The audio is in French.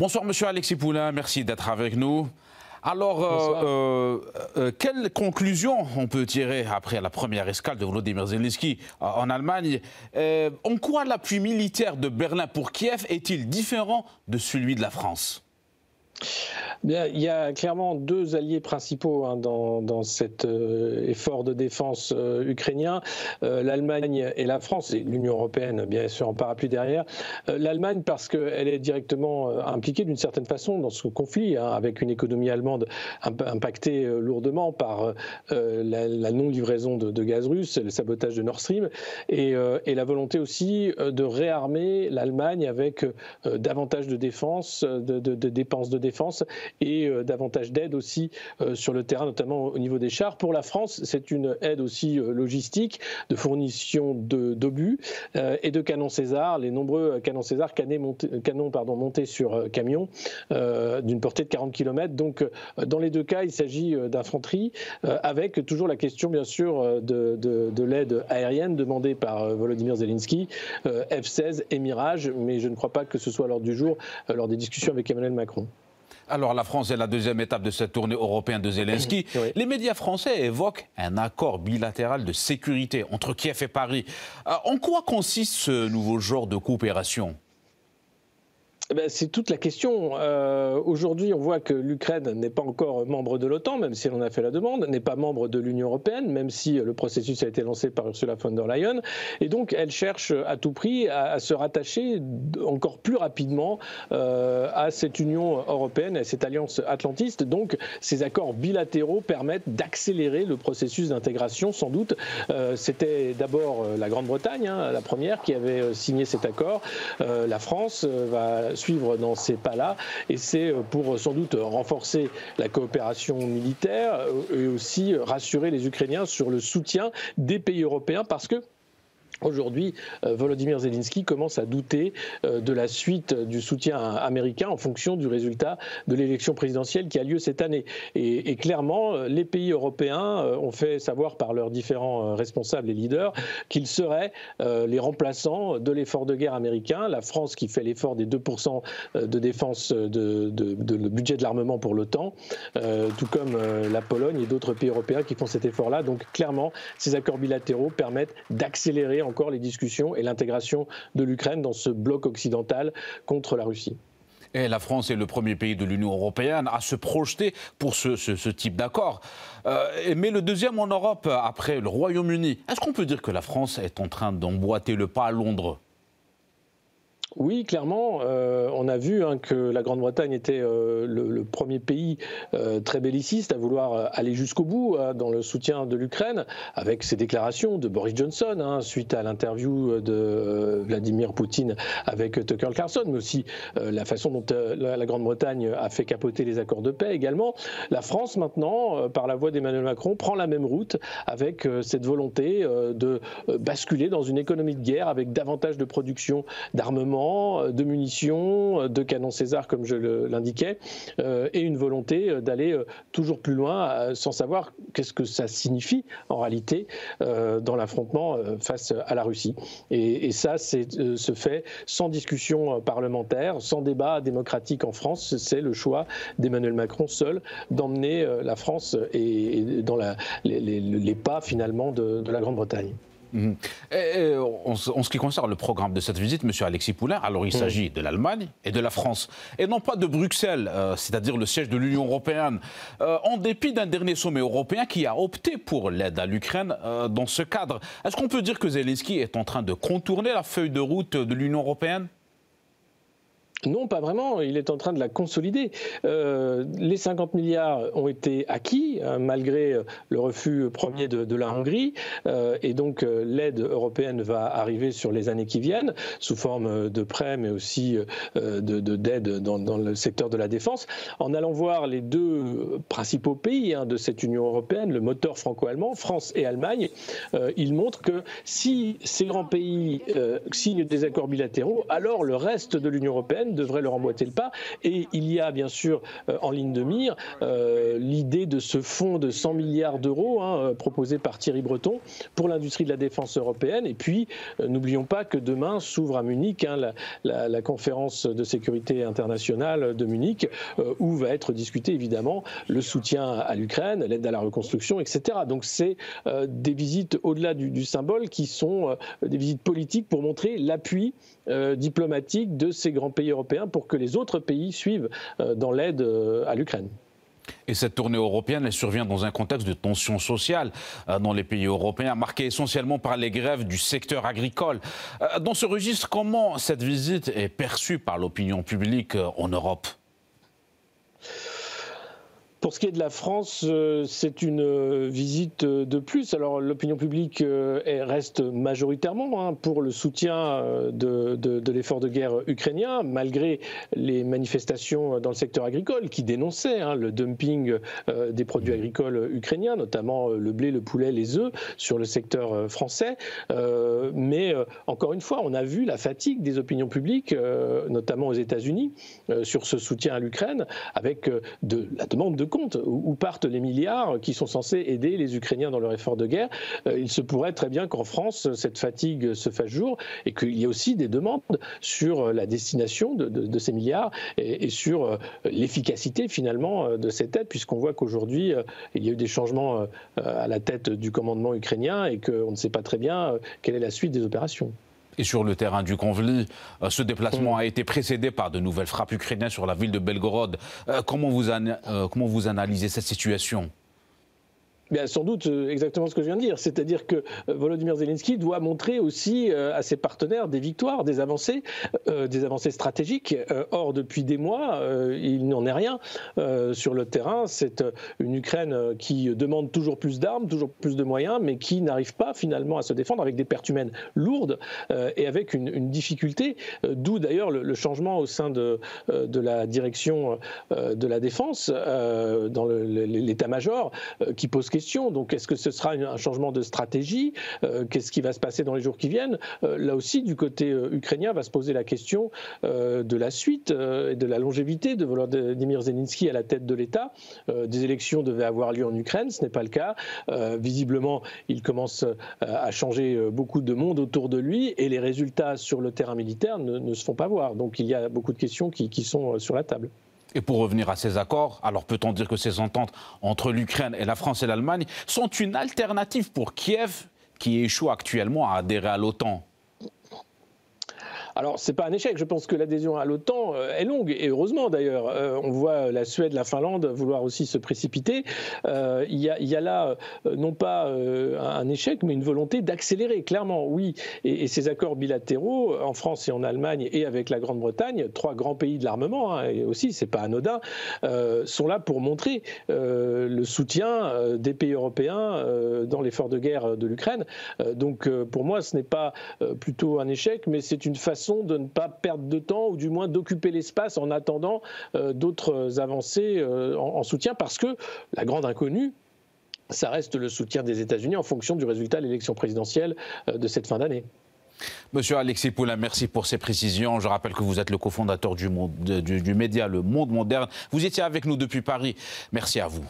Bonsoir, monsieur Alexis Poulain. Merci d'être avec nous. Alors, euh, euh, euh, quelle conclusion on peut tirer après la première escale de Volodymyr Zelensky en Allemagne? En quoi l'appui militaire de Berlin pour Kiev est-il différent de celui de la France? Il y a clairement deux alliés principaux hein, dans, cet euh, effort de défense euh, ukrainien, euh, l'Allemagne et la France, et l'Union européenne bien sûr en parapluie derrière. L'Allemagne parce qu'elle est directement impliquée d'une certaine façon dans ce conflit, hein, avec une économie allemande impactée lourdement par la, non-livraison de, gaz russe, le sabotage de Nord Stream, et, la volonté aussi de réarmer l'Allemagne avec davantage de défense, de, de dépenses de défense et euh, davantage d'aide aussi euh, sur le terrain, notamment au niveau des chars. Pour la France, c'est une aide aussi euh, logistique de fournition d'obus et de canons César, les nombreux canons César, canons, pardon, montés sur camions d'une portée de 40 km. Donc, dans les deux cas, il s'agit d'infanterie, avec toujours la question, bien sûr, de, de l'aide aérienne demandée par Volodymyr Zelensky, F-16 et Mirage, mais je ne crois pas que ce soit lors du jour, lors des discussions avec Emmanuel Macron. Alors la France est la deuxième étape de cette tournée européenne de Zelensky. Les médias français évoquent un accord bilatéral de sécurité entre Kiev et Paris. Euh, en quoi consiste ce nouveau genre de coopération? Ben, c'est toute la question. Euh, aujourd'hui, on voit que l'Ukraine n'est pas encore membre de l'OTAN, même si elle en a fait la demande, n'est pas membre de l'Union européenne, même si le processus a été lancé par Ursula von der Leyen. Et donc, elle cherche à tout prix à, se rattacher encore plus rapidement euh, à cette Union européenne, à cette alliance atlantiste. Donc, ces accords bilatéraux permettent d'accélérer le processus d'intégration, sans doute. Euh, c'était d'abord la Grande-Bretagne, hein, la première, qui avait signé cet accord. la France va suivre dans ces pas-là. Et c'est euh, pour euh, sans doute renforcer la coopération militaire euh, et aussi rassurer les Ukrainiens sur le soutien des pays européens parce que Aujourd'hui, euh, Volodymyr Zelensky commence à douter euh, de la suite du soutien américain en fonction du résultat de l'élection présidentielle qui a lieu cette année. Et, clairement, euh, les pays européens ont fait savoir par leurs différents responsables et leaders qu'ils seraient les remplaçants de l'effort de guerre américain. La France qui fait l'effort des 2% de défense de, le budget de l'armement pour l'OTAN, tout comme la Pologne et d'autres pays européens qui font cet effort-là. Donc clairement, ces accords bilatéraux permettent d'accélérer encore les discussions et l'intégration de l'Ukraine dans ce bloc occidental contre la Russie. La France est le premier pays de l'Union européenne à se projeter pour ce, type d'accord. Euh, mais le deuxième en Europe, après le Royaume-Uni. Est-ce qu'on peut dire que la France est en train d'emboîter le pas à Londres? Oui, clairement, euh, on a vu hein, que la Grande-Bretagne était euh, le, premier pays euh, très belliciste à vouloir aller jusqu'au bout hein, dans le soutien de l'Ukraine, avec ses déclarations de Boris Johnson hein, suite à l'interview de Vladimir Poutine avec Tucker Carlson, mais aussi la façon dont la Grande-Bretagne a fait capoter les accords de paix également. La France maintenant, par la voix d'Emmanuel Macron, prend la même route avec cette volonté de basculer dans une économie de guerre avec davantage de production d'armement euh, de munitions, euh, de canons César, comme je l'indiquais, euh, et une volonté d'aller toujours plus loin sans savoir qu'est-ce que ça signifie en réalité dans l'affrontement face à la Russie. Et, ça, c'est se fait sans discussion parlementaire, sans débat démocratique en France. C'est le choix d'Emmanuel Macron seul d'emmener la France et, dans les, pas finalement de la Grande-Bretagne. Mhm. Et, en, ce qui concerne le programme de cette visite, M. Alexis Poulain, alors il mhm. s'agit de l'Allemagne et de la France, et non pas de Bruxelles, euh, c'est-à-dire le siège de l'Union européenne, euh, en dépit d'un dernier sommet européen qui a opté pour l'aide à l'Ukraine euh, dans ce cadre. Est-ce qu'on peut dire que Zelensky est en train de contourner la feuille de route de l'Union européenne? Non, pas vraiment. Il est en train de la consolider. Euh, les 50 milliards ont été acquis hein, malgré euh, le refus premier de, la Hongrie, euh, et donc l'aide européenne va arriver sur les années qui viennent sous forme de prêts, mais aussi de d'aide dans, le secteur de la défense. En allant voir les deux principaux pays hein, de cette Union européenne, le moteur franco-allemand, France et Allemagne, il montre que si ces grands pays signent des accords bilatéraux, alors le reste de l'Union européenne européenne devrait leur emboîter le pas. Et il y a bien sûr en ligne de mire l'idée de ce fonds de 100 milliards d'euros hein, proposé par Thierry Breton pour l'industrie de la défense européenne. Et puis, n'oublions pas que demain s'ouvre à Munich hein, la, conférence de sécurité internationale de Munich, où va être discuté évidemment le soutien à l'Ukraine, l'aide à la reconstruction, etc. Donc c'est des visites au-delà du, symbole qui sont des visites politiques pour montrer l'appui euh, diplomatique de ces grands pays européens pour que les autres pays suivent euh, dans l'aide euh, à l'Ukraine. Et cette tournée européenne, elle survient dans un contexte de tension sociale dans les pays européens, marqué essentiellement par les grèves du secteur agricole. Dans ce registre, comment cette visite est perçue par l'opinion publique en Europe? Pour ce qui est de la France, euh, c'est une euh, visite de plus. Alors l'opinion publique euh, reste majoritairement hein, pour le soutien de, l'effort de guerre ukrainien, malgré les manifestations dans le secteur agricole qui dénonçaient hein, le dumping des produits agricoles ukrainiens, notamment le blé, le poulet, les œufs, sur le secteur français. Mais encore une fois, on a vu la fatigue des opinions publiques, notamment aux États-Unis, sur ce soutien à l'Ukraine, avec de la demande de compte où partent les milliards qui sont censés aider les Ukrainiens dans leur effort de guerre. Euh, il se pourrait très bien qu'en France, cette fatigue se fasse jour et qu'il y ait aussi des demandes sur la destination de, ces milliards et, sur euh, l'efficacité finalement euh, de cette aide, puisqu'on voit qu'aujourd'hui, il y a eu des changements à la tête du commandement ukrainien et qu'on ne sait pas très bien quelle est la suite des opérations. Et sur le terrain du conflit, euh, ce déplacement a été précédé par de nouvelles frappes ukrainiennes sur la ville de Belgorod. Euh, comment vous, euh, comment vous analysez cette situation? Sans doute euh, exactement ce que je viens de dire, c'est-à-dire que euh, Volodymyr Zelensky doit montrer aussi euh, à ses partenaires des victoires, des avancées, des avancées stratégiques. Or, depuis des mois, il n'en est rien sur le terrain. C'est une Ukraine qui demande toujours plus d'armes, toujours plus de moyens, mais qui n'arrive pas finalement à se défendre avec des pertes humaines lourdes et avec une, difficulté, d'où d'ailleurs le, changement au sein de, de la direction de la défense dans l'état-major qui pose question donc, est-ce que ce sera un changement de stratégie? Euh, Qu'est-ce qui va se passer dans les jours qui viennent? Euh, Là aussi, du côté euh, ukrainien, va se poser la question de la suite et de la longévité de Volodymyr Zelensky à la tête de l'État. des élections devaient avoir lieu en Ukraine, ce n'est pas le cas. visiblement, il commence à changer beaucoup de monde autour de lui et les résultats sur le terrain militaire ne, se font pas voir. Donc, il y a beaucoup de questions qui sont sur la table. Et pour revenir à ces accords, alors peut-on dire que ces ententes entre l'Ukraine et la France et l'Allemagne sont une alternative pour Kiev qui échoue actuellement à adhérer à l'OTAN? Alors, ce n'est pas un échec. Je pense que l'adhésion à l'OTAN euh, est longue, et heureusement d'ailleurs. Euh, on voit la Suède, la Finlande vouloir aussi se précipiter. Euh, il y, a là non pas un échec, mais une volonté d'accélérer, clairement, oui. Et, ces accords bilatéraux, en France et en Allemagne, et avec la Grande-Bretagne, trois grands pays de l'armement, hein, et aussi, c'est pas anodin, sont là pour montrer le soutien des pays européens dans l'effort de guerre de l'Ukraine. donc, pour moi, ce n'est pas plutôt un échec, mais c'est une façon de ne pas perdre de temps ou du moins d'occuper l'espace en attendant euh, d'autres avancées euh, en, soutien parce que la grande inconnue, ça reste le soutien des États-Unis en fonction du résultat de l'élection présidentielle euh, de cette fin d'année. Monsieur Alexis Poulain, merci pour ces précisions. Je rappelle que vous êtes le cofondateur du, du média Le Monde Moderne. Vous étiez avec nous depuis Paris. Merci à vous.